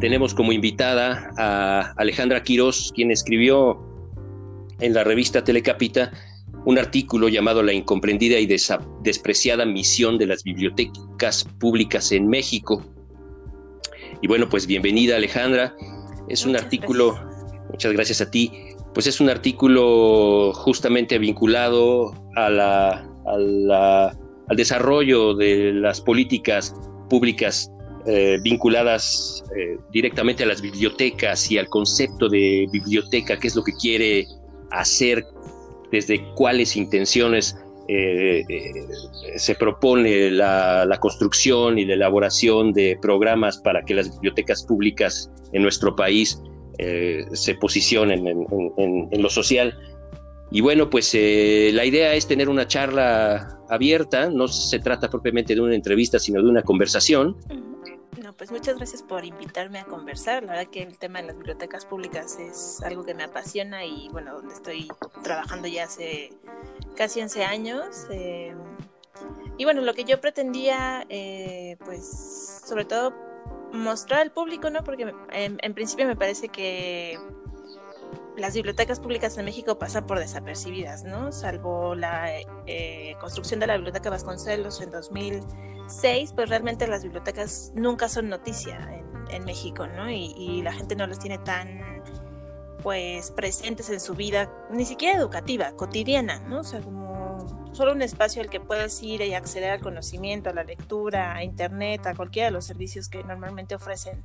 Tenemos como invitada a Alejandra Quirós, quien escribió en la revista Telecapita un artículo llamado La incomprendida y despreciada misión de las bibliotecas públicas en México. Y bueno, pues bienvenida Alejandra. Es un artículo, muchas gracias a ti, pues es un artículo justamente vinculado a al desarrollo de las políticas públicas eh, vinculadas eh, directamente a las bibliotecas y al concepto de biblioteca, qué es lo que quiere hacer, desde cuáles intenciones eh, se propone la, construcción y la elaboración de programas para que las bibliotecas públicas en nuestro país se posicionen en, lo social. Y bueno, pues la idea es tener una charla abierta, no se trata propiamente de una entrevista, sino de una conversación pues muchas gracias por invitarme a conversar. La verdad que el tema de las bibliotecas públicas es algo que me apasiona y bueno, donde estoy trabajando ya hace casi 11 años. Eh, y bueno, lo que yo pretendía, eh, pues sobre todo mostrar al público, ¿no? Porque en, principio me parece que las bibliotecas públicas en México pasan por desapercibidas, ¿no? Salvo la eh, construcción de la Biblioteca Vasconcelos en 2000 seis, pues realmente las bibliotecas nunca son noticia en, México, ¿no? Y, la gente no las tiene tan, pues, presentes en su vida, ni siquiera educativa, cotidiana, ¿no? O sea, como solo un espacio al que puedes ir y acceder al conocimiento, a la lectura, a internet, a cualquiera de los servicios que normalmente ofrecen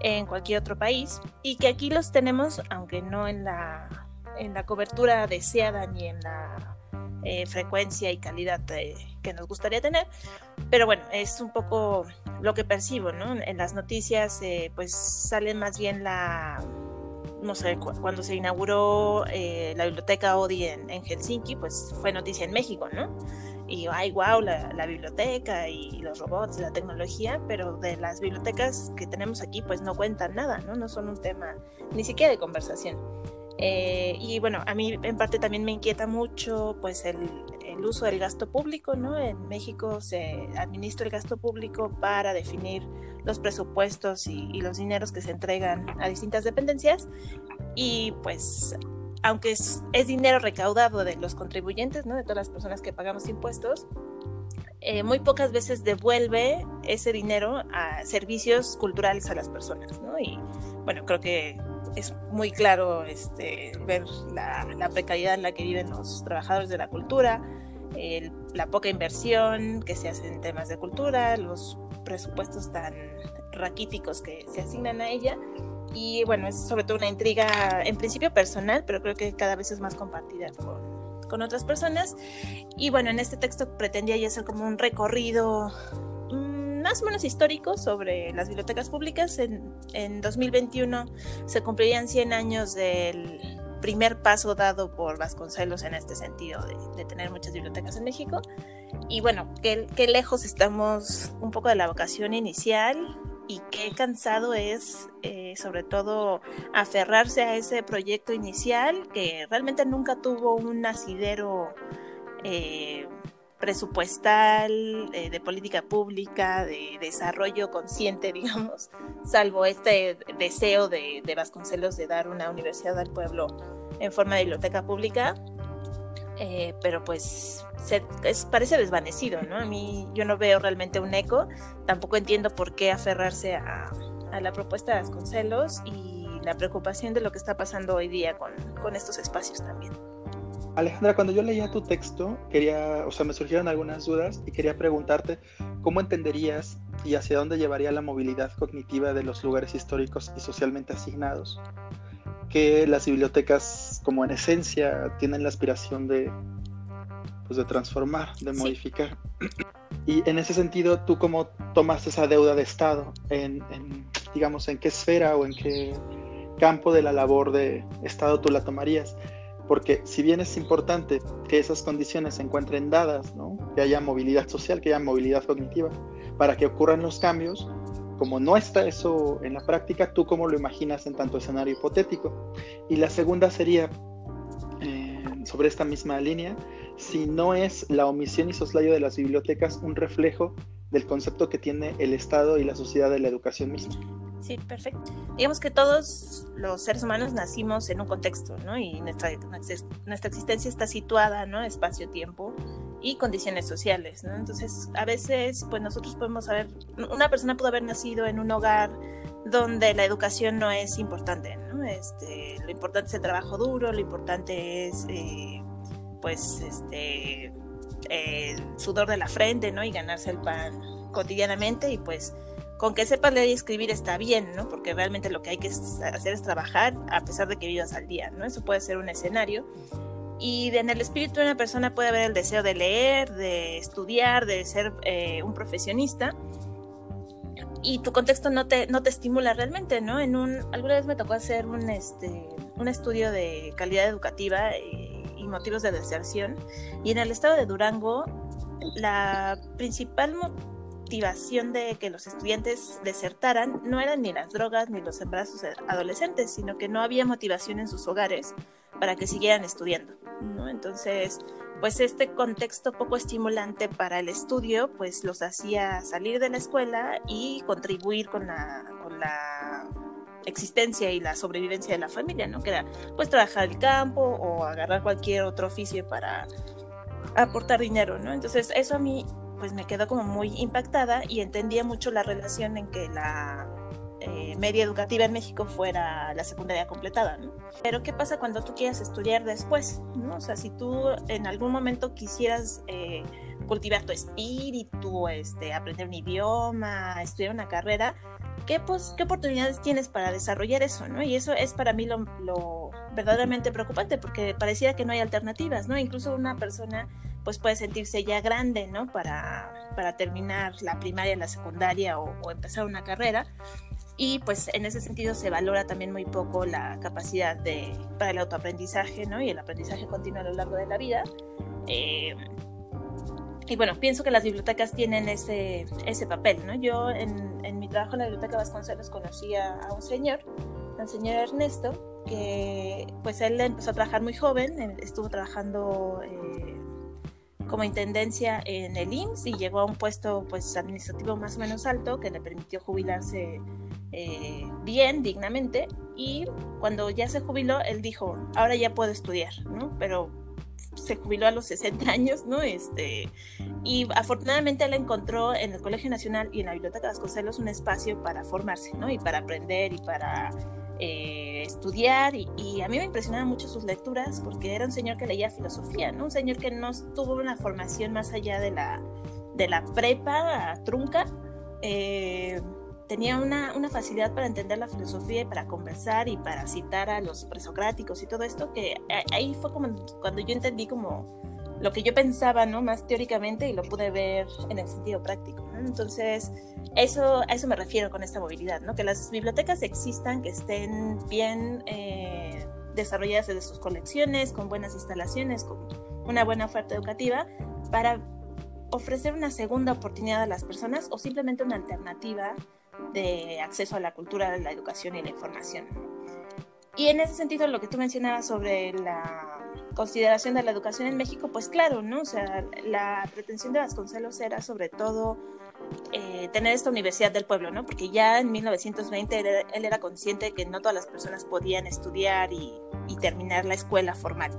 en cualquier otro país y que aquí los tenemos, aunque no en la, en la cobertura deseada ni en la eh, frecuencia y calidad eh, que nos gustaría tener. Pero bueno, es un poco lo que percibo, ¿no? En las noticias, eh, pues sale más bien la, no sé, cuando se inauguró la biblioteca Odi en, Helsinki, pues fue noticia en México, ¿no? Y ay, wow, la, la, biblioteca y los robots, la tecnología, pero de las bibliotecas que tenemos aquí, pues no cuentan nada, ¿no? No son un tema ni siquiera de conversación. Eh, y bueno, a mí en parte también me inquieta mucho pues el, el, uso del gasto público, ¿no? En México se administra el gasto público para definir los presupuestos y, los dineros que se entregan a distintas dependencias y pues aunque es, es, dinero recaudado de los contribuyentes, ¿no? De todas las personas que pagamos impuestos, eh, muy pocas veces devuelve ese dinero a servicios culturales a las personas, ¿no? Y bueno, creo que es muy claro este, ver la, precariedad en la que viven los trabajadores de la cultura, la poca inversión que se hace en temas de cultura, los presupuestos tan raquíticos que se asignan a ella. Y bueno, es sobre todo una intriga en principio personal, pero creo que cada vez es más compartida con, con otras personas. Y bueno, en este texto pretendía yo hacer como un recorrido más o menos histórico sobre las bibliotecas públicas. En, en 2021 se cumplirían 100 años del primer paso dado por Vasconcelos en este sentido de, tener muchas bibliotecas en México. Y bueno, qué, qué, lejos estamos un poco de la vocación inicial y qué cansado es eh, sobre todo aferrarse a ese proyecto inicial que realmente nunca tuvo un asidero eh, presupuestal, eh, de política pública, de desarrollo consciente, digamos, salvo este deseo de, Vasconcelos de dar una universidad al pueblo en forma de biblioteca pública. Eh, pero pues parece desvanecido, ¿no? A mí yo no veo realmente un eco, tampoco entiendo por qué aferrarse a, la propuesta de Vasconcelos y la preocupación de lo que está pasando hoy día con, con estos espacios también. Alejandra, cuando yo leía tu texto, quería, o sea, me surgieron algunas dudas y quería preguntarte cómo entenderías y hacia dónde llevaría la movilidad cognitiva de los lugares históricos y socialmente asignados, que las bibliotecas, como en esencia, tienen la aspiración de, pues, de transformar, de modificar. Y en ese sentido, ¿tú cómo tomas esa deuda de Estado? En, en, digamos, ¿en qué esfera o en qué campo de la labor de Estado tú la tomarías? Porque si bien es importante que esas condiciones se encuentren dadas, que haya movilidad social, que haya movilidad cognitiva, para que ocurran los cambios, como no está eso en la práctica, ¿tú cómo lo imaginas en tanto escenario hipotético? Y la segunda sería, eh, sobre esta misma línea, si no es la omisión y soslayo de las bibliotecas un reflejo del concepto que tiene el Estado y la sociedad de la educación misma. Sí, perfecto. Digamos que todos los seres humanos nacimos en un contexto, ¿no? Y nuestra, nuestra existencia está situada, ¿no? Espacio-tiempo y condiciones sociales, ¿no? Entonces, a veces, pues nosotros podemos saber, una persona pudo haber nacido en un hogar donde la educación no es importante, ¿no? Este, lo importante es el trabajo duro, lo importante es, eh, pues, este, el sudor de la frente, ¿no? Y ganarse el pan cotidianamente y pues con que sepas leer y escribir está bien, ¿no? Porque realmente lo que hay que hacer es trabajar a pesar de que vivas al día, ¿no? Eso puede ser un escenario. Y en el espíritu de una persona puede haber el deseo de leer, de estudiar, de ser eh, un profesionista. Y tu contexto no te, no te estimula realmente, ¿no? En un, alguna vez me tocó hacer un, este, un estudio de calidad educativa eh, y motivos de deserción. Y en el estado de Durango, la principal motivación de que los estudiantes desertaran no eran ni las drogas ni los embarazos adolescentes, sino que no había motivación en sus hogares para que siguieran estudiando. ¿no? Entonces, pues este contexto poco estimulante para el estudio, pues los hacía salir de la escuela y contribuir con la, con la existencia y la sobrevivencia de la familia, ¿no? Que era pues trabajar el campo o agarrar cualquier otro oficio para aportar dinero, ¿no? Entonces eso a mí pues me quedó como muy impactada y entendía mucho la relación en que la eh, media educativa en México fuera la secundaria completada, ¿no? Pero ¿qué pasa cuando tú quieras estudiar después? ¿no? O sea, si tú en algún momento quisieras eh, cultivar tu espíritu, este, aprender un idioma, estudiar una carrera, ¿qué, pues, ¿qué oportunidades tienes para desarrollar eso? ¿no? Y eso es para mí lo, lo verdaderamente preocupante porque pareciera que no hay alternativas, ¿no? Incluso una persona pues puede sentirse ya grande, ¿no? Para, para terminar la primaria, la secundaria o, empezar una carrera. Y pues en ese sentido se valora también muy poco la capacidad de, para el autoaprendizaje, ¿no? Y el aprendizaje continuo a lo largo de la vida. Eh, y bueno, pienso que las bibliotecas tienen ese, ese papel, ¿no? Yo en, en mi trabajo en la Biblioteca Vasconcelos conocí a, un señor, al señor Ernesto, que pues él empezó a trabajar muy joven, estuvo trabajando... Eh, como intendencia en el IMSS y llegó a un puesto pues administrativo más o menos alto que le permitió jubilarse eh, bien, dignamente y cuando ya se jubiló él dijo, ahora ya puedo estudiar, ¿no? Pero se jubiló a los 60 años, ¿no? Este, y afortunadamente él encontró en el Colegio Nacional y en la Biblioteca Vasconcelos un espacio para formarse, ¿no? Y para aprender y para eh, estudiar y, a mí me impresionaban mucho sus lecturas porque era un señor que leía filosofía, ¿no? Un señor que no tuvo una formación más allá de la, de la prepa trunca. Eh, tenía una, una, facilidad para entender la filosofía y para conversar y para citar a los presocráticos y todo esto que ahí fue como cuando yo entendí como lo que yo pensaba, ¿no? Más teóricamente y lo pude ver en el sentido práctico, Entonces, eso, a eso me refiero con esta movilidad, ¿no? Que las bibliotecas existan, que estén bien eh, desarrolladas desde sus colecciones, con buenas instalaciones, con una buena oferta educativa, para ofrecer una segunda oportunidad a las personas o simplemente una alternativa de acceso a la cultura, la educación y la información. Y en ese sentido, lo que tú mencionabas sobre la consideración de la educación en México, pues claro, ¿no? O sea, la pretensión de Vasconcelos era sobre todo eh, tener esta universidad del pueblo, ¿no? Porque ya en 1920 él, era consciente de que no todas las personas podían estudiar y, y terminar la escuela formal.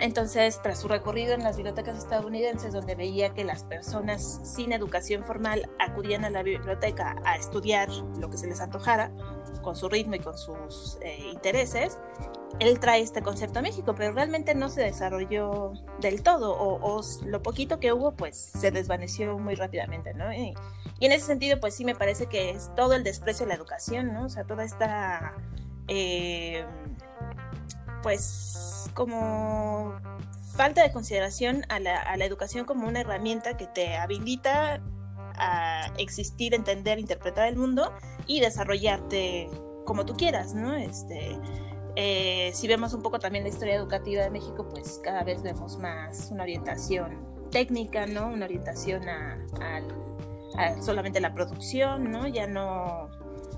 Entonces, tras su recorrido en las bibliotecas estadounidenses, donde veía que las personas sin educación formal acudían a la biblioteca a estudiar lo que se les antojara, con su ritmo y con sus eh, intereses, él trae este concepto a México, pero realmente no se desarrolló del todo, o, lo poquito que hubo, pues se desvaneció muy rápidamente, ¿no? Y, en ese sentido, pues sí me parece que es todo el desprecio a la educación, ¿no? O sea, toda esta... Eh, pues como falta de consideración a la, a educación como una herramienta que te habilita a existir, entender, interpretar el mundo y desarrollarte como tú quieras, ¿no? Este, eh, si vemos un poco también la historia educativa de México, pues cada vez vemos más una orientación técnica, ¿no? Una orientación a, solamente la producción, ¿no? Ya no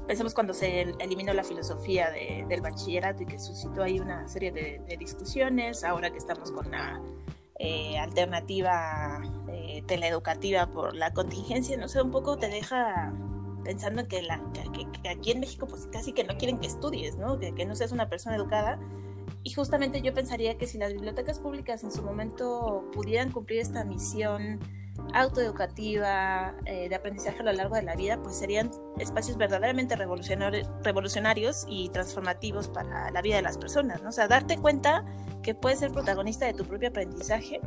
pensemos cuando se eliminó la filosofía del bachillerato y que suscitó ahí una serie de, discusiones, ahora que estamos con la eh, alternativa eh, teleeducativa por la contingencia, no sé, un poco te deja pensando que, la, que, aquí en México pues casi que no quieren que estudies, ¿no? Que, que no seas una persona educada. Y justamente yo pensaría que si las bibliotecas públicas en su momento pudieran cumplir esta misión autoeducativa, eh, de aprendizaje a lo largo de la vida, pues serían espacios verdaderamente revolucionarios y transformativos para la vida de las personas, ¿no? O sea, darte cuenta que puedes ser protagonista de tu propio aprendizaje,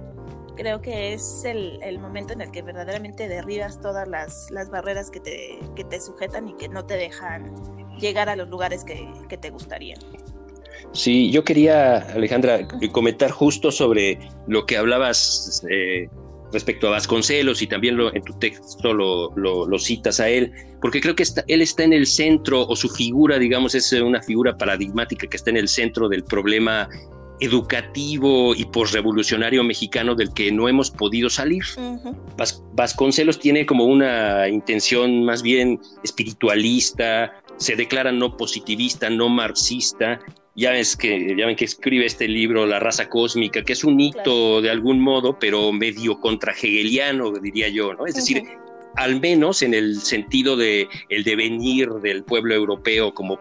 creo que es el, momento en el que verdaderamente derribas todas las, barreras que te, que te sujetan y que no te dejan llegar a los lugares que, te gustarían. Sí, yo quería, Alejandra, comentar justo sobre lo que hablabas eh, respecto a Vasconcelos y también lo, en tu texto lo, citas a él, porque creo que está, él está en el centro o su figura, digamos, es una figura paradigmática que está en el centro del problema educativo y posrevolucionario mexicano del que no hemos podido salir. Vasconcelos tiene como una intención más bien espiritualista, se declara no positivista, no marxista, ya ves que ya ven que escribe este libro La raza cósmica, que es un hito de algún modo, pero medio contra hegeliano, diría yo, ¿no? Es decir, al menos en el sentido de el devenir del pueblo europeo como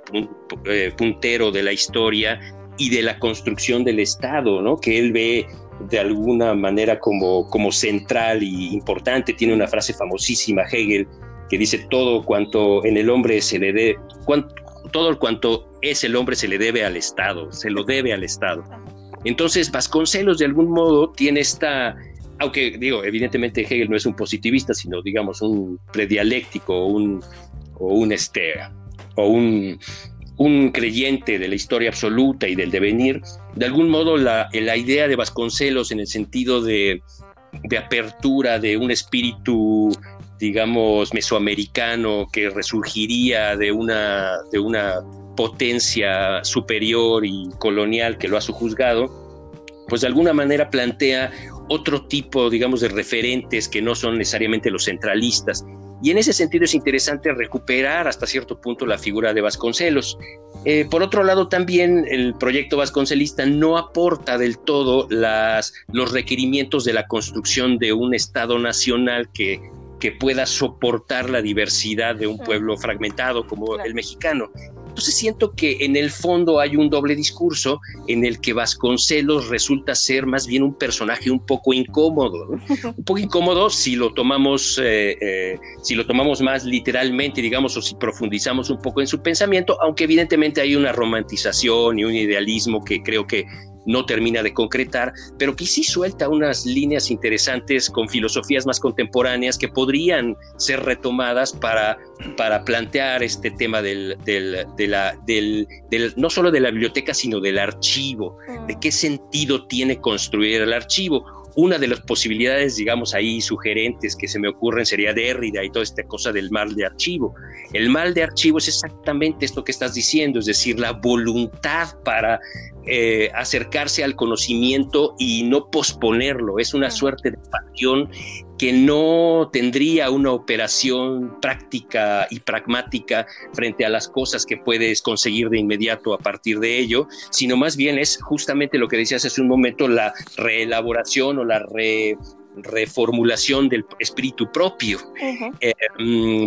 eh, puntero de la historia y de la construcción del Estado, ¿no? Que él ve de alguna manera como, como central y importante. Tiene una frase famosísima, Hegel, que dice todo cuanto en el hombre se le dé, todo cuanto es el hombre se le debe al Estado, se lo debe al Estado. Entonces Vasconcelos de algún modo tiene esta, aunque digo, evidentemente Hegel no es un positivista, sino digamos un predialéctico un, o un este, o un, un creyente de la historia absoluta y del devenir, de algún modo la, la idea de Vasconcelos en el sentido de, de apertura de un espíritu digamos, mesoamericano que resurgiría de una, de una potencia superior y colonial que lo ha sujuzgado, pues de alguna manera plantea otro tipo, digamos, de referentes que no son necesariamente los centralistas. Y en ese sentido es interesante recuperar hasta cierto punto la figura de Vasconcelos. Eh, por otro lado, también el proyecto vasconcelista no aporta del todo las, los requerimientos de la construcción de un Estado nacional que que pueda soportar la diversidad de un pueblo fragmentado como el mexicano. Entonces siento que en el fondo hay un doble discurso en el que Vasconcelos resulta ser más bien un personaje un poco incómodo, un poco incómodo si lo tomamos, eh, eh, si lo tomamos más literalmente, digamos, o si profundizamos un poco en su pensamiento, aunque evidentemente hay una romantización y un idealismo que creo que no termina de concretar, pero que sí suelta unas líneas interesantes con filosofías más contemporáneas que podrían ser retomadas para, para plantear este tema del, del, de la, del, no solo de la biblioteca, sino del archivo, de qué sentido tiene construir el archivo una de las posibilidades, digamos, ahí sugerentes que se me ocurren sería Derrida y toda esta cosa del mal de archivo. El mal de archivo es exactamente esto que estás diciendo, es decir, la voluntad para eh, acercarse al conocimiento y no posponerlo. Es una suerte de pasión que no tendría una operación práctica y pragmática frente a las cosas que puedes conseguir de inmediato a partir de ello, sino más bien es justamente lo que decías hace un momento, la reelaboración o la reformulación del espíritu propio, eh,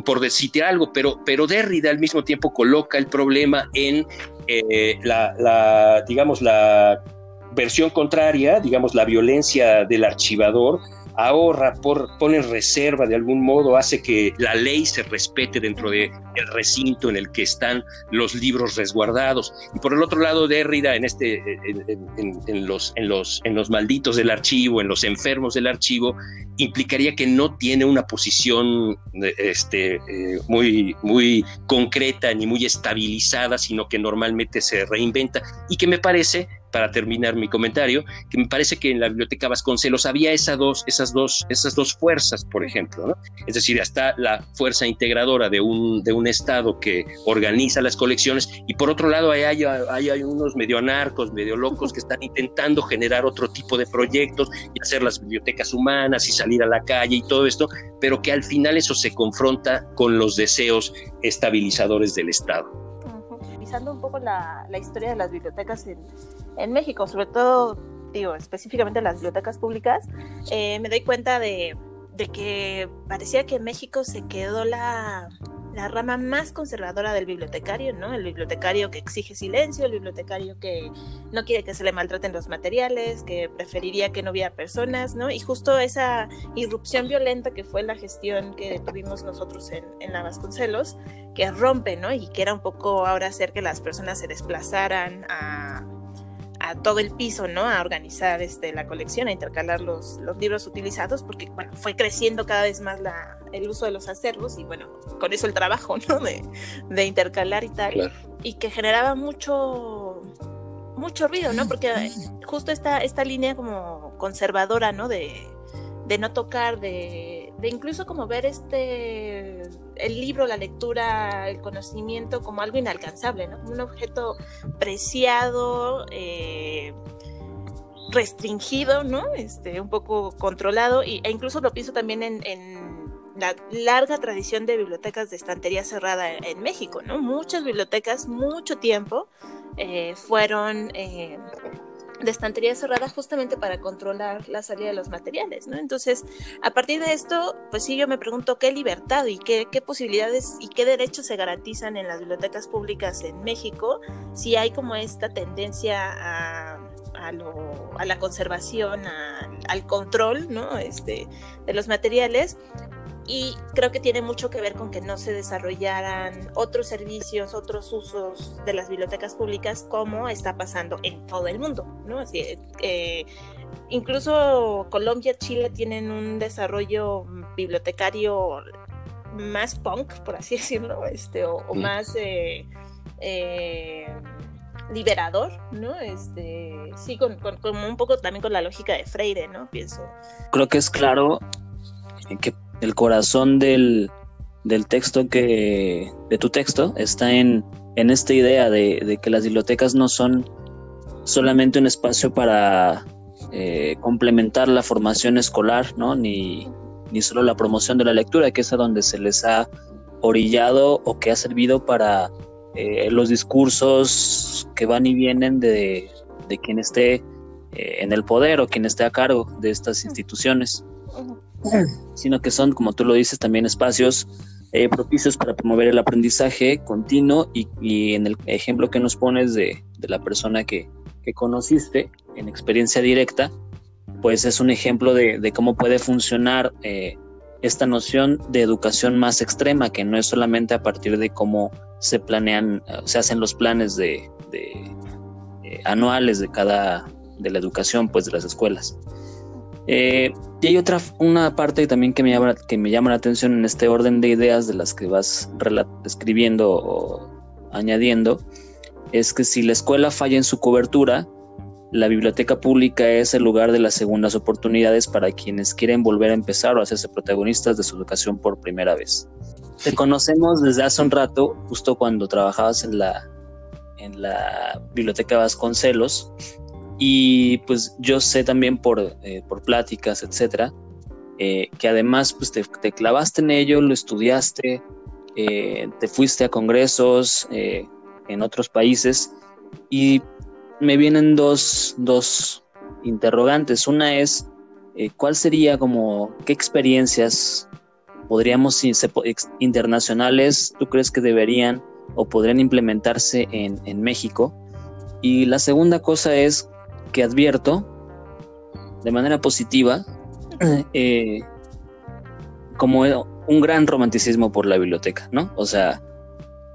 por decirte algo, pero, pero Derrida al mismo tiempo coloca el problema en eh, la, digamos, la versión contraria, digamos, la violencia del archivador, ahorra, por, pone reserva de algún modo, hace que la ley se respete dentro del recinto en el que están los libros resguardados. Y por el otro lado, Derrida, en, este, en, los, en, los, en los malditos del archivo, en los enfermos del archivo, implicaría que no tiene una posición este, eh, muy, muy concreta ni muy estabilizada, sino que normalmente se reinventa y que me parece para terminar mi comentario, que me parece que en la biblioteca Vasconcelos había esas dos, esas dos, esas dos fuerzas, por ejemplo, ¿no? Es decir, hasta la fuerza integradora de un, de un Estado que organiza las colecciones y por otro lado hay, hay, hay unos medio anarcos, medio locos que están intentando generar otro tipo de proyectos y hacer las bibliotecas humanas y salir a la calle y todo esto, pero que al final eso se confronta con los deseos estabilizadores del Estado un poco la, historia de las bibliotecas en, México, sobre todo, digo, específicamente las bibliotecas públicas, eh, me doy cuenta de, de, que parecía que México se quedó la, la rama más conservadora del bibliotecario, ¿no? El bibliotecario que exige silencio, el bibliotecario que no quiere que se le maltraten los materiales, que preferiría que no hubiera personas, ¿no? Y justo esa irrupción violenta que fue la gestión que tuvimos nosotros en, en la Vasconcelos, que rompe, ¿no? Y que era un poco ahora hacer que las personas se desplazaran a a todo el piso, ¿no? A organizar este, la colección, a intercalar los, los libros utilizados, porque, bueno, fue creciendo cada vez más la, el uso de los acervos y, bueno, con eso el trabajo, ¿no? De, de intercalar y tal. Y que generaba mucho, mucho ruido, ¿no? Porque justo esta, esta línea como conservadora, ¿no? De, de no tocar, de, de incluso como ver este el libro, la lectura, el conocimiento como algo inalcanzable, ¿no? Como un objeto preciado, eh, restringido, ¿no? Este, un poco controlado, y, e incluso lo pienso también en, la larga tradición de bibliotecas de estantería cerrada en, México, ¿no? Muchas bibliotecas, mucho tiempo, eh, fueron eh, de estantería cerrada justamente para controlar la salida de los materiales, ¿no? Entonces, a partir de esto, pues sí, yo me pregunto qué libertad y qué, posibilidades y qué derechos se garantizan en las bibliotecas públicas en México si hay como esta tendencia a la conservación, al control, ¿no? Este, de los materiales, y creo que tiene mucho que ver con que no se desarrollaran otros servicios, otros usos de las bibliotecas públicas como está pasando en todo el mundo, ¿no? Así, eh, incluso Colombia, Chile tienen un desarrollo bibliotecario más punk, por así decirlo, este, o, más eh, eh, liberador, ¿no? Este, sí, con, un poco también con la lógica de Freire, ¿no? Pienso. Creo que es claro que el corazón del, texto que, de tu texto está en, en esta idea de, que las bibliotecas no son solamente un espacio para eh, complementar la formación escolar, ¿no? Ni, ni solo la promoción de la lectura, que es a donde se les ha orillado o que ha servido para eh, los discursos que van y vienen de, de quien esté eh, en el poder o quien esté a cargo de estas instituciones sino que son, como tú lo dices, también espacios eh, propicios para promover el aprendizaje continuo y, en el ejemplo que nos pones de, la persona que, conociste en experiencia directa, pues es un ejemplo de, cómo puede funcionar eh, esta noción de educación más extrema, que no es solamente a partir de cómo se planean, se hacen los planes de, eh, anuales de cada de la educación, pues de las escuelas. Eh, y hay otra, una parte también que me, llama, que me llama la atención en este orden de ideas de las que vas escribiendo o añadiendo, es que si la escuela falla en su cobertura, la biblioteca pública es el lugar de las segundas oportunidades para quienes quieren volver a empezar o hacerse protagonistas de su educación por primera vez. Te conocemos desde hace un rato, justo cuando trabajabas en la, en la biblioteca Vasconcelos, y pues yo sé también por, eh, por pláticas, etcétera, eh, que además pues te, clavaste en ello, lo estudiaste, eh, te fuiste a congresos en otros países y me vienen dos, dos interrogantes. Una es, ¿cuál sería como, qué experiencias podríamos, internacionales, tú crees que deberían o podrían implementarse en, en México? Y la segunda cosa es, que advierto de manera positiva eh, como un gran romanticismo por la biblioteca, ¿no? O sea,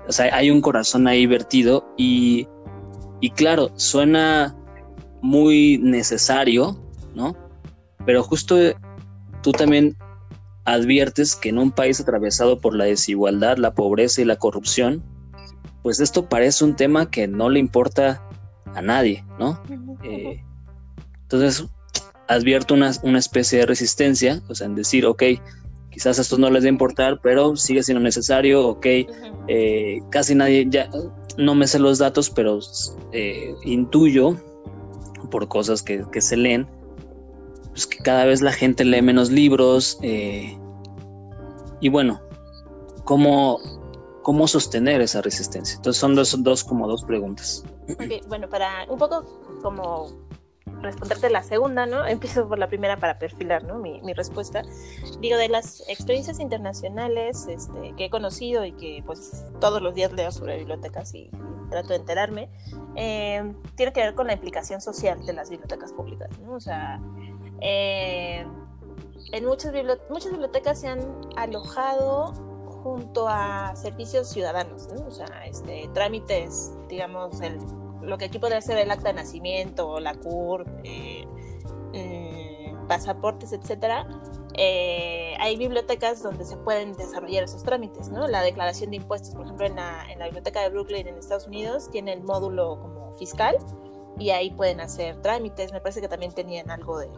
o sea hay un corazón ahí vertido y, y claro, suena muy necesario, ¿no? Pero justo tú también adviertes que en un país atravesado por la desigualdad, la pobreza y la corrupción, pues esto parece un tema que no le importa a nadie, ¿no? Eh, entonces, advierto una, una, especie de resistencia, o sea, en decir, ok, quizás esto no les dé importar, pero sigue siendo necesario, ok, eh, casi nadie, ya no me sé los datos, pero eh, intuyo por cosas que, que, se leen, pues que cada vez la gente lee menos libros, y bueno, ¿cómo, ¿cómo sostener esa resistencia? Entonces son dos, dos como dos preguntas. bueno, para un poco como responderte la segunda, ¿no? Empiezo por la primera para perfilar, ¿no? Mi, mi respuesta. Digo, de las experiencias internacionales este, que he conocido y que pues todos los días leo sobre bibliotecas y, trato de enterarme, eh, tiene que ver con la implicación social de las bibliotecas públicas, ¿no? O sea, eh, en muchas, muchas bibliotecas se han alojado junto a servicios ciudadanos, ¿no? o sea, este, trámites, digamos, el, lo que aquí podría ser el acta de nacimiento, la CUR, eh, mm, pasaportes, etcétera. Eh, hay bibliotecas donde se pueden desarrollar esos trámites, ¿no? La declaración de impuestos, por ejemplo, en la, en la biblioteca de Brooklyn en Estados Unidos tiene el módulo como fiscal y ahí pueden hacer trámites. Me parece que también tenían algo de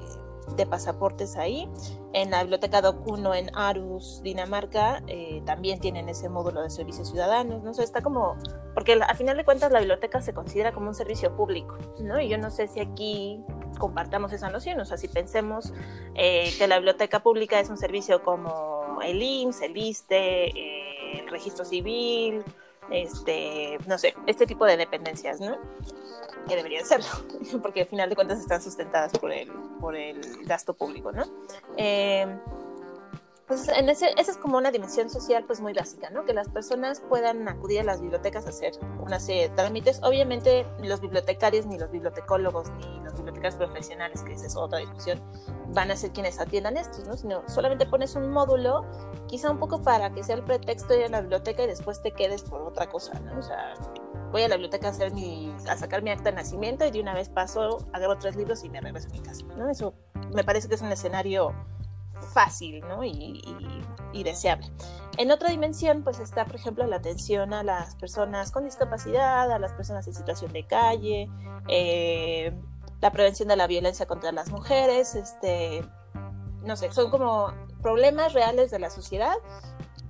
de pasaportes ahí. En la biblioteca Dokuno en Arus, Dinamarca, eh, también tienen ese módulo de servicios ciudadanos, ¿no? está como, porque a final de cuentas la biblioteca se considera como un servicio público, ¿no? Y yo no sé si aquí compartamos esa noción, o sea, si pensemos eh, que la biblioteca pública es un servicio como el IMSS, el ISTE, eh, el registro civil, este, no sé, este tipo de dependencias, ¿no? Que deberían serlo, porque al final de cuentas están sustentadas por el, por el gasto público, ¿no? Eh, pues en ese, esa es como una dimensión social pues muy básica, ¿no? Que las personas puedan acudir a las bibliotecas a hacer una serie de trámites. Obviamente los bibliotecarios, ni los bibliotecólogos, ni los bibliotecarios profesionales, que esa es otra discusión, van a ser quienes atiendan estos, ¿no? Sino solamente pones un módulo, quizá un poco para que sea el pretexto de ir a la biblioteca y después te quedes por otra cosa, ¿no? O sea, voy a la biblioteca a, hacer mi, a sacar mi acta de nacimiento y de una vez paso, agarro tres libros y me regreso a mi casa, ¿no? Eso me parece que es un escenario fácil ¿no? y, deseable. En otra dimensión, pues está, por ejemplo, la atención a las personas con discapacidad, a las personas en situación de calle, eh, la prevención de la violencia contra las mujeres, este, no sé, son como problemas reales de la sociedad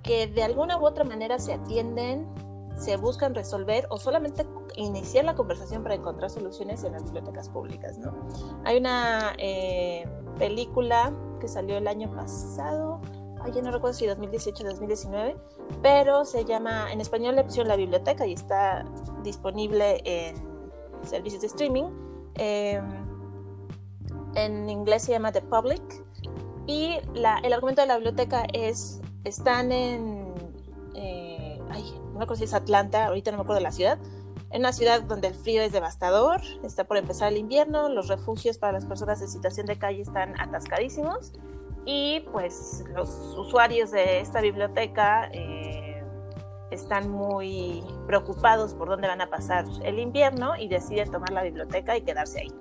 que de alguna u otra manera se atienden, se buscan resolver o solamente iniciar la conversación para encontrar soluciones en las bibliotecas públicas. ¿no? Hay una eh, película que salió el año pasado, ay, ya no recuerdo si 2018 o 2019, pero se llama, en español le pusieron La Biblioteca y está disponible en servicios de streaming. Em, en inglés se llama The Public. Y la, el argumento de la biblioteca es, están en, eh, ay, no me acuerdo si es Atlanta, ahorita no me acuerdo de la ciudad, en una ciudad donde el frío es devastador, está por empezar el invierno, los refugios para las personas en situación de calle están atascadísimos y pues los usuarios de esta biblioteca eh, están muy preocupados por dónde van a pasar el invierno y deciden tomar la biblioteca y quedarse ahí.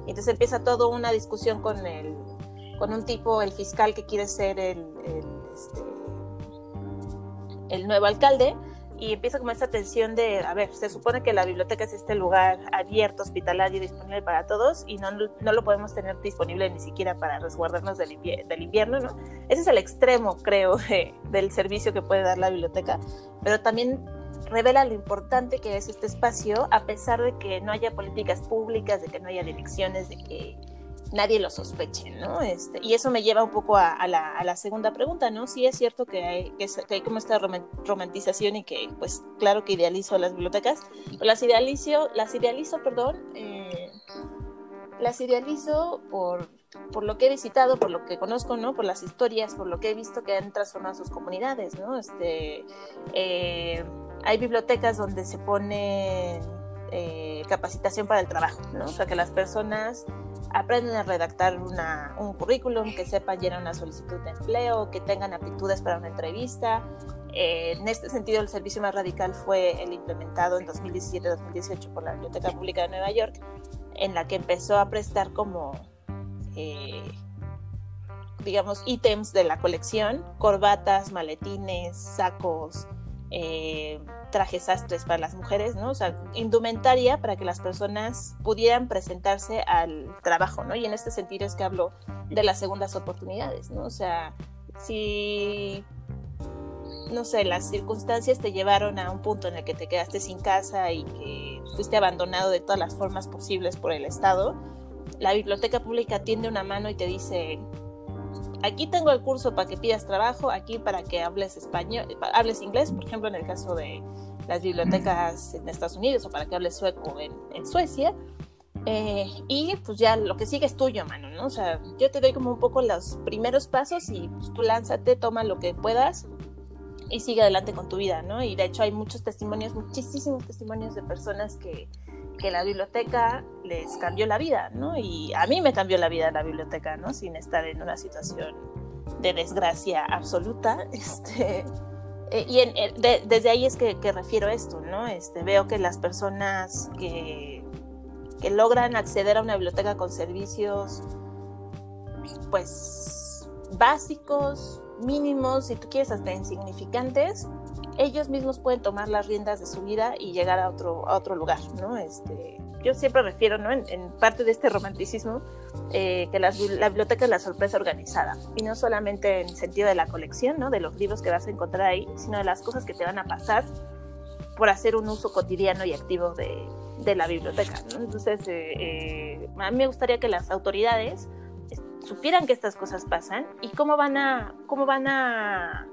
Entonces empieza toda una discusión con, el, con un tipo, el fiscal que quiere ser el, el, este, el nuevo alcalde y empieza como esta tensión de, a ver, se supone que la biblioteca es este lugar abierto, hospitalario, disponible para todos y no, no lo podemos tener disponible ni siquiera para resguardarnos del, del invierno, ¿no? Ese es el extremo, creo, del servicio que puede dar la biblioteca, pero también revela lo importante que es este espacio, a pesar de que no haya políticas públicas, de que no haya direcciones, de que nadie lo sospeche, ¿no? Este, y eso me lleva un poco a, la, segunda pregunta, ¿no? Sí es cierto que hay, que, hay como esta romantización y que, pues, claro que idealizo las bibliotecas, las idealizo, las idealizo, perdón, eh, las idealizo por, por lo que he visitado, por lo que conozco, ¿no? Por las historias, por lo que he visto que han transformado sus comunidades, ¿no? Este, eh, hay bibliotecas donde se pone eh, capacitación para el trabajo, ¿no? O sea, que las personas aprenden a redactar un currículum, que sepan llenar una solicitud de empleo, que tengan aptitudes para una entrevista. Eh, en este sentido, el servicio más radical fue el implementado en 2017-2018 por la Biblioteca Pública de Nueva York, en la que empezó a prestar como, eh, digamos, ítems de la colección, corbatas, maletines, sacos, eh, trajes sastres para las mujeres, ¿no? O sea, indumentaria para que las personas pudieran presentarse al trabajo, ¿no? Y en este sentido es que hablo de las segundas oportunidades, ¿no? O sea, si, no sé, las circunstancias te llevaron a un punto en el que te quedaste sin casa y que fuiste abandonado de todas las formas posibles por el Estado, la biblioteca pública tiende una mano y te dice, aquí tengo el curso para que pidas trabajo, aquí para que hables español, hables inglés, por ejemplo, en el caso de las bibliotecas en Estados Unidos o para que hables sueco en, Suecia. Eh, y pues ya lo que sigue es tuyo, mano, ¿no? O sea, yo te doy como un poco los primeros pasos y pues tú lánzate, toma lo que puedas y sigue adelante con tu vida, ¿no? Y de hecho hay muchos testimonios, muchísimos testimonios de personas que, que la biblioteca les cambió la vida, ¿no? Y a mí me cambió la vida la biblioteca, ¿no? Sin estar en una situación de desgracia absoluta, este... Eh, y desde ahí es que, refiero esto, ¿no? Este, veo que las personas que, que logran acceder a una biblioteca con servicios, pues, básicos, mínimos, si tú quieres hasta insignificantes, ellos mismos pueden tomar las riendas de su vida y llegar a otro, a otro lugar, ¿no? Este, yo siempre refiero, ¿no? En, parte de este romanticismo, eh, que la biblioteca es la sorpresa organizada, y no solamente en sentido de la colección, ¿no? De los libros que vas a encontrar ahí, sino de las cosas que te van a pasar por hacer un uso cotidiano y activo de, de la biblioteca, ¿no? Entonces, eh, eh, a mí me gustaría que las autoridades supieran que estas cosas pasan y cómo van a, cómo van a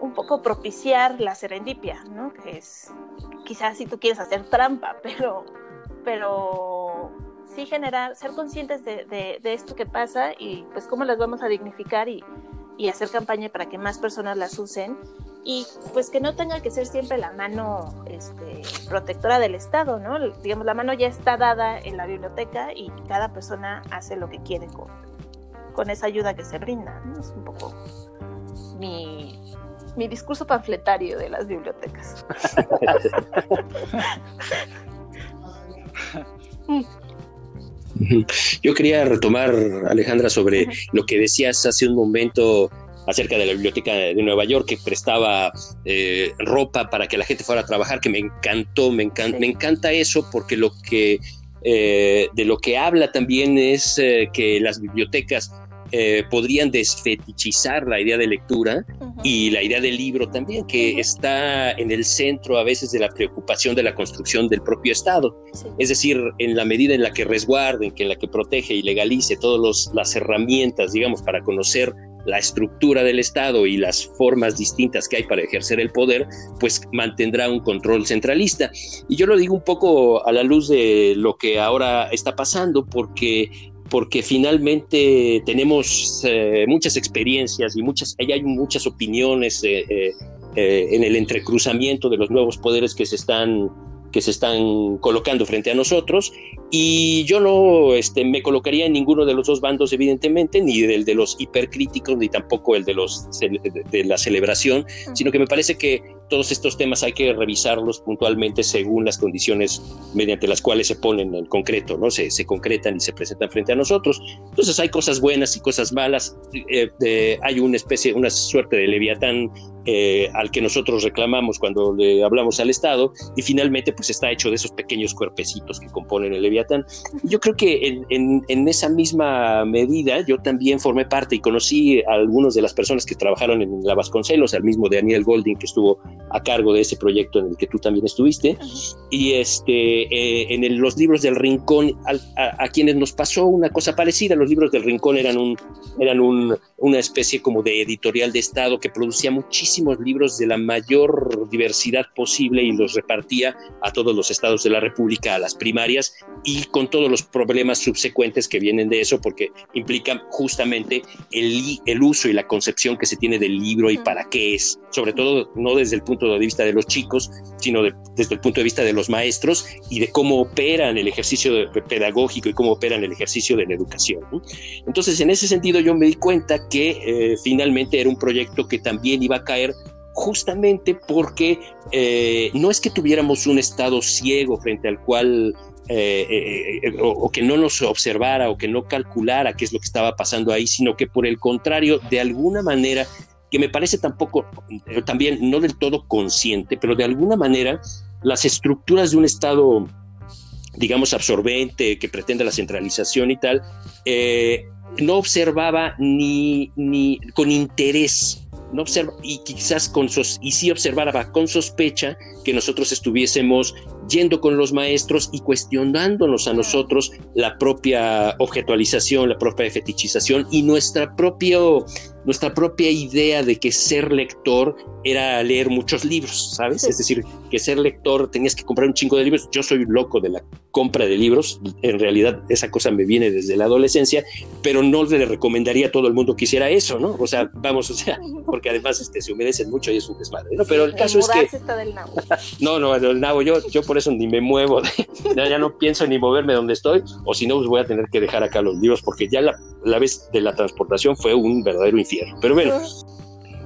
un poco propiciar la serendipia, ¿no? Que es quizás si tú quieres hacer trampa, pero, pero sí generar, ser conscientes de, esto que pasa y pues cómo las vamos a dignificar y, hacer campaña para que más personas las usen y pues que no tenga que ser siempre la mano este, protectora del Estado, ¿no? Digamos, la mano ya está dada en la biblioteca y cada persona hace lo que quiere con, con esa ayuda que se brinda, ¿no? Es un poco mi, mi discurso panfletario de las bibliotecas. Yo quería retomar, Alejandra, sobre lo que decías hace un momento acerca de la biblioteca de Nueva York que prestaba eh, ropa para que la gente fuera a trabajar, que me encantó, me, encanta, me encanta eso porque lo que eh, de lo que habla también es eh, que las bibliotecas eh, podrían desfetichizar la idea de lectura y la idea del libro también, que está en el centro a veces de la preocupación de la construcción del propio Estado. Es decir, en la medida en la que resguarden, que en la que protege y legalice todas las herramientas, digamos, para conocer la estructura del Estado y las formas distintas que hay para ejercer el poder, pues mantendrá un control centralista. Y yo lo digo un poco a la luz de lo que ahora está pasando, porque porque finalmente tenemos eh, muchas experiencias y muchas, hay muchas opiniones eh, eh, en el entrecruzamiento de los nuevos poderes que se están que se están colocando frente a nosotros. Y yo no este, me colocaría en ninguno de los dos bandos evidentemente ni del de los hipercríticos ni tampoco el de los de la celebración sino que me parece que todos estos temas hay que revisarlos puntualmente según las condiciones mediante las cuales se ponen en concreto, ¿no? Se, se concretan y se presentan frente a nosotros. Entonces hay cosas buenas y cosas malas. Eh, hay una especie, una suerte de leviatán eh, al que nosotros reclamamos cuando le hablamos al Estado y finalmente pues está hecho de esos pequeños cuerpecitos que componen el leviatán. Yo creo que en, en, en esa misma medida yo también formé parte y conocí a algunas de las personas que trabajaron en la Vasconcelos, al mismo Daniel Golding que estuvo a cargo de ese proyecto en el que tú también estuviste. Y este, eh, en los libros del Rincón, a, quienes nos pasó una cosa parecida, los libros del Rincón eran, un, eran un, una especie como de editorial de Estado que producía muchísimos libros de la mayor diversidad posible y los repartía a todos los estados de la República, a las primarias y con todos los problemas subsecuentes que vienen de eso, porque implican justamente el, el uso y la concepción que se tiene del libro y para qué es, sobre todo no desde el punto de vista de los chicos, sino desde el punto de vista de los maestros y de cómo operan el ejercicio pedagógico y cómo operan el ejercicio de la educación. Entonces, en ese sentido, yo me di cuenta que eh, finalmente era un proyecto que también iba a caer justamente porque eh, no es que tuviéramos un estado ciego frente al cual eh, o, que no nos observara o que no calculara qué es lo que estaba pasando ahí, sino que por el contrario, de alguna manera que me parece tampoco, también no del todo consciente, pero de alguna manera las estructuras de un Estado, digamos, absorbente, que pretende la centralización y tal, eh, no observaba ni, ni con interés no observa, y quizás con sos, y sí observaba con sospecha que nosotros estuviésemos yendo con los maestros y cuestionándonos a nosotros la propia objetualización, la propia fetichización y nuestra propio nuestra propia idea de que ser lector era leer muchos libros, ¿sabes? Es decir, que ser lector tenías que comprar un chingo de libros. Yo soy loco de la compra de libros, en realidad esa cosa me viene desde la adolescencia, pero no le recomendaría a todo el mundo que hiciera eso, ¿no? O sea, vamos, o sea, porque además este, se humedecen mucho y es un desmadre, ¿no? Pero el caso es que... Está del nabo. no, no, el nabo, yo, yo por eso ni me muevo, ya, no pienso ni moverme donde estoy, o si no, pues voy a tener que dejar acá los libros, porque ya la, la vez de la transportación fue un verdadero infierno. Pero bueno,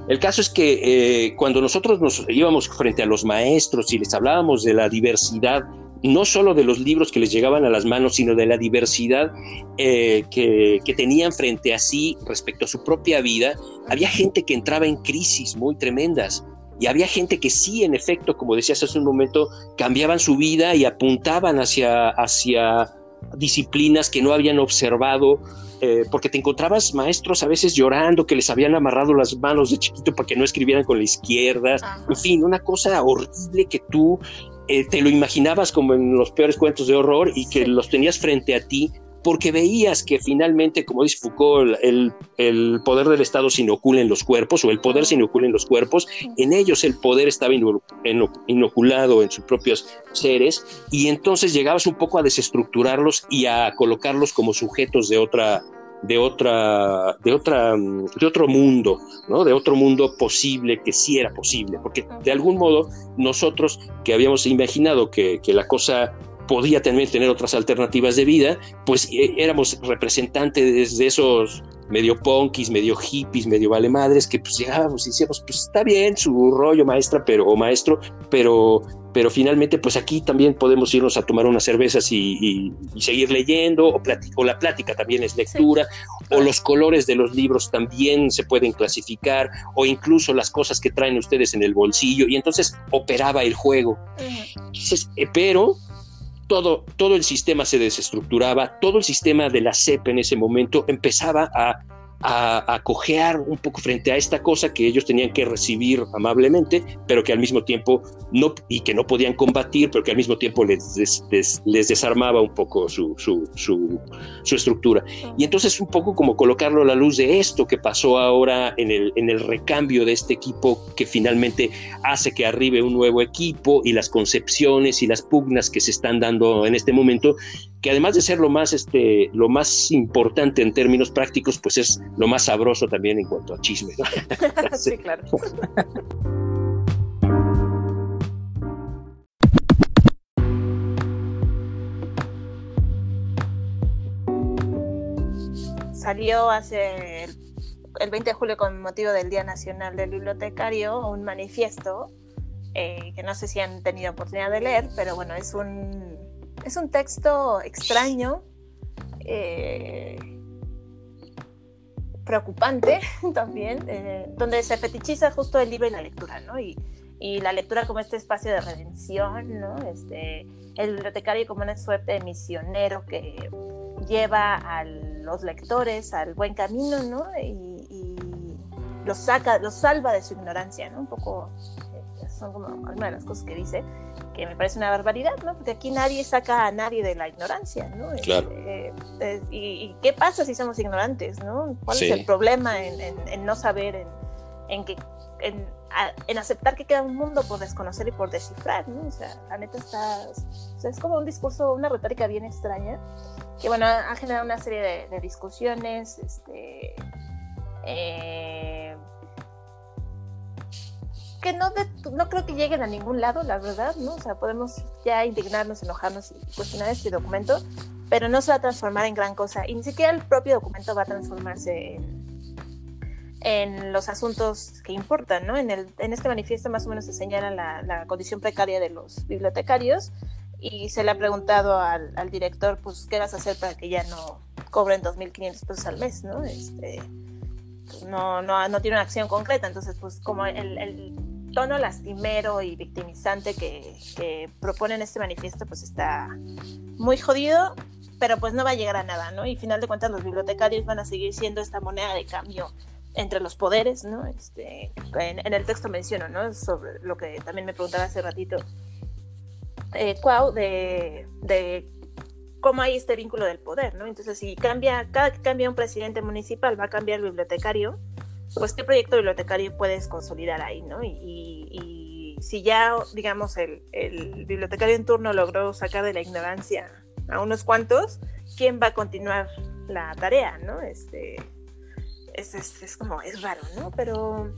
el caso es que eh, cuando nosotros nos íbamos frente a los maestros y les hablábamos de la diversidad, no solo de los libros que les llegaban a las manos, sino de la diversidad eh, que, que, tenían frente a sí respecto a su propia vida, había gente que entraba en crisis muy tremendas. Y había gente que sí, en efecto, como decías hace un momento, cambiaban su vida y apuntaban hacia, hacia disciplinas que no habían observado eh, porque te encontrabas maestros a veces llorando que les habían amarrado las manos de chiquito para que no escribieran con la izquierda, en fin, una cosa horrible que tú eh, te lo imaginabas como en los peores cuentos de horror y que los tenías frente a ti porque veías que finalmente, como dice Foucault, el, el, poder del Estado se inocula en los cuerpos, o el poder se inocula en los cuerpos, en ellos el poder estaba inoculado en sus propios seres, y entonces llegabas un poco a desestructurarlos y a colocarlos como sujetos de otra, de otra, de otra, de otro mundo, ¿no? De otro mundo posible que sí era posible, porque de algún modo nosotros que habíamos imaginado que, que la cosa podía también tener otras alternativas de vida, pues eh, éramos representantes de esos medio punkis, medio hippies, medio vale madres, que pues llegábamos y decíamos, pues está bien su rollo maestra, pero, o maestro, pero, pero finalmente pues aquí también podemos irnos a tomar unas cervezas y, seguir leyendo, o, o, la plática también es lectura, o los colores de los libros también se pueden clasificar, o incluso las cosas que traen ustedes en el bolsillo, y entonces operaba el juego. Eh, pero todo, todo el sistema se desestructuraba, todo el sistema de la CEP en ese momento empezaba a a, cojear un poco frente a esta cosa que ellos tenían que recibir amablemente, pero que al mismo tiempo no, y que no podían combatir, pero que al mismo tiempo les, les desarmaba un poco su, su, su, su, estructura. Y entonces un poco como colocarlo a la luz de esto que pasó ahora en el, en el recambio de este equipo que finalmente hace que arribe un nuevo equipo y las concepciones y las pugnas que se están dando en este momento que además de ser lo más, este, lo más importante en términos prácticos, pues es lo más sabroso también en cuanto a chisme. sí, claro. Salió hace el 20 de julio con motivo del Día Nacional del Bibliotecario un manifiesto eh, que no sé si han tenido oportunidad de leer, pero bueno, es un es un texto extraño, eh, preocupante también, eh, donde se fetichiza justo el libro y la lectura, ¿no? Y, la lectura como este espacio de redención, ¿no? Este, el bibliotecario como una suerte de misionero que lleva a los lectores al buen camino, ¿no? Y, y los saca, los salva de su ignorancia, ¿no? Un poco son como algunas de las cosas que dice, que me parece una barbaridad, ¿no? Porque aquí nadie saca a nadie de la ignorancia, ¿no? Claro. Este, y, qué pasa si somos ignorantes, ¿no? ¿Cuál es el problema en, no saber, en, que, en, aceptar que queda un mundo por desconocer y por descifrar, ¿no? O sea, la neta está, es como un discurso, una retórica bien extraña, que bueno, ha generado una serie de, de discusiones, este... Eh, que no, no creo que lleguen a ningún lado, la verdad, ¿no? O sea, podemos ya indignarnos, enojarnos y cuestionar este documento, pero no se va a transformar en gran cosa. Y ni siquiera el propio documento va a transformarse en, los asuntos que importan, ¿no? En, el, en este manifiesto más o menos se señala la, condición precaria de los bibliotecarios y se le ha preguntado al, al, director, pues, ¿qué vas a hacer para que ya no cobren 2.500 pesos al mes, ¿no? Este, pues, no, no, no tiene una acción concreta. Entonces, pues como el, el tono lastimero y victimizante que, que propone en este manifiesto, pues está muy jodido, pero pues no va a llegar a nada, ¿no? Y final de cuentas los bibliotecarios van a seguir siendo esta moneda de cambio entre los poderes, ¿no? Este, en, el texto menciono, ¿no? Sobre lo que también me preguntaba hace ratito, eh, Cuau, de, de cómo hay este vínculo del poder, ¿no? Entonces, si cambia, cada que cambia un presidente municipal, va a cambiar el bibliotecario, pues qué proyecto bibliotecario puedes consolidar ahí, ¿no? Y, si ya, digamos, el, bibliotecario en turno logró sacar de la ignorancia a unos cuantos, ¿quién va a continuar la tarea, ¿no? Este, es, es, es como, es raro, ¿no? Pero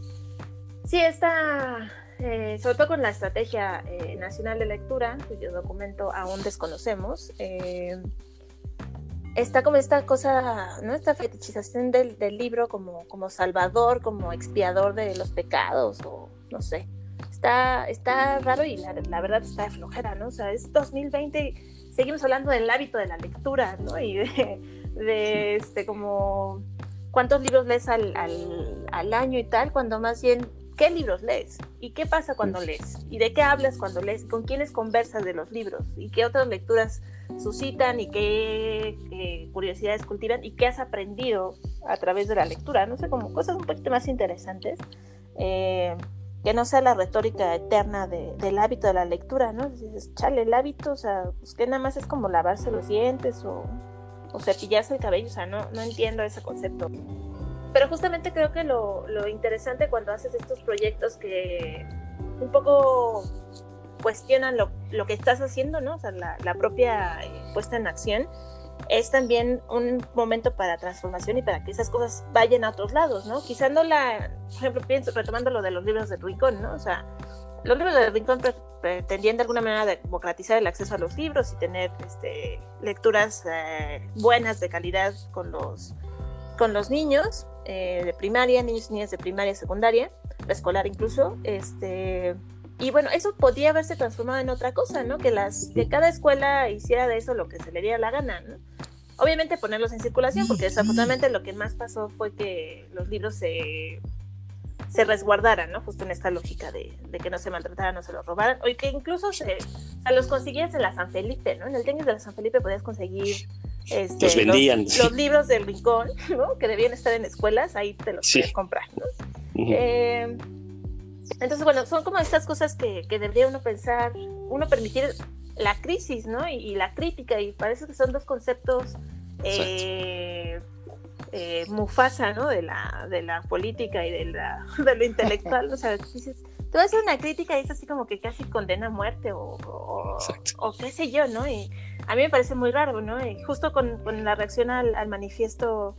sí está eh, sobre todo con la Estrategia eh, Nacional de Lectura, cuyo documento aún desconocemos, eh, está como esta cosa, ¿no? Esta fetichización del, del, libro como, como salvador, como expiador de los pecados, o no sé. Está, está raro y la, la verdad está de flojera, ¿no? O sea, es 2020 y seguimos hablando del hábito de la lectura, ¿no? Y de, de este, como cuántos libros lees al, al, al, año y tal, cuando más bien qué libros lees y qué pasa cuando lees y de qué hablas cuando lees, con quiénes conversas de los libros y qué otras lecturas suscitan y qué, curiosidades cultivan y qué has aprendido a través de la lectura. No sé, como cosas un poquito más interesantes. Eh, que no sea la retórica eterna del hábito de la lectura, ¿no? Dices, chale, el hábito, o sea, pues que nada más es como lavarse los dientes o, o cepillarse el cabello, o sea, no, no entiendo ese concepto. Pero justamente creo que lo, lo interesante cuando haces estos proyectos que un poco cuestionan lo, lo, que estás haciendo, ¿no? O sea, la, la propia eh, puesta en acción es también un momento para transformación y para que esas cosas vayan a otros lados, ¿no? Quizá no la, por ejemplo, pienso, retomando lo de los libros de Rincón, ¿no? O sea, los libros de Rincón pretendían de alguna manera democratizar el acceso a los libros y tener este, lecturas eh, buenas de calidad con los con los niños eh, de primaria, niños y niñas de primaria, secundaria, escolar incluso, este, y bueno, eso podía haberse transformado en otra cosa, ¿no? Que, las, que cada escuela hiciera de eso lo que se le diera la gana, ¿no? Obviamente ponerlos en circulación, porque desafortunadamente lo que más pasó fue que los libros se, se resguardaran, ¿no? Justo en esta lógica de, de que no se maltrataran, no se los robaran, o que incluso se, o los conseguías en la San Felipe, ¿no? En el tenis de la San Felipe podías conseguir este, los vendían. Los, libros del rincón, ¿no? Que debían estar en escuelas, ahí te los puedes comprar, ¿no? eh, entonces, bueno, son como estas cosas que, que, debería uno pensar, uno permitir la crisis, ¿no? Y, y, la crítica, y parece que son dos conceptos eh, eh, Mufasa, ¿no? De la, de la política y de, la, de lo intelectual, o sea, dices, tú hacer una crítica y es así como que casi condena a muerte o, o, o, qué sé yo, ¿no? Y a mí me parece muy raro, ¿no? Y justo con, con la reacción al, al, manifiesto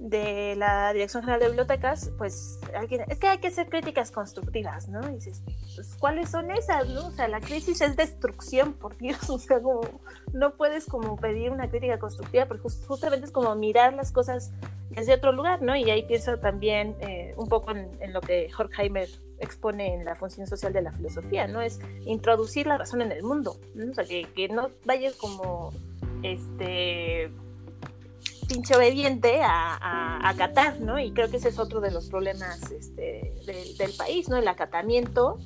de la Dirección General de Bibliotecas, pues alguien, es que hay que hacer críticas constructivas, ¿no? Y dices, pues, ¿cuáles son esas, no? O sea, la crisis es destrucción, por Dios, o sea, como, no puedes como pedir una crítica constructiva, porque justamente es como mirar las cosas desde otro lugar, ¿no? Y ahí pienso también eh, un poco en, lo que Horkheimer expone en la función social de la filosofía, ¿no? Es introducir la razón en el mundo, ¿no? O sea, que, que no vayas como, este pinche obediente a, a, Qatar, ¿no? Y creo que ese es otro de los problemas este, del, país, ¿no? El acatamiento,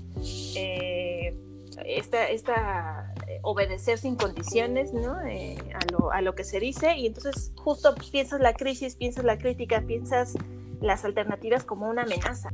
eh, esta, esta, eh, obedecer sin condiciones, ¿no? Eh, a, lo, a, lo, que se dice. Y entonces justo piensas la crisis, piensas la crítica, piensas las alternativas como una amenaza.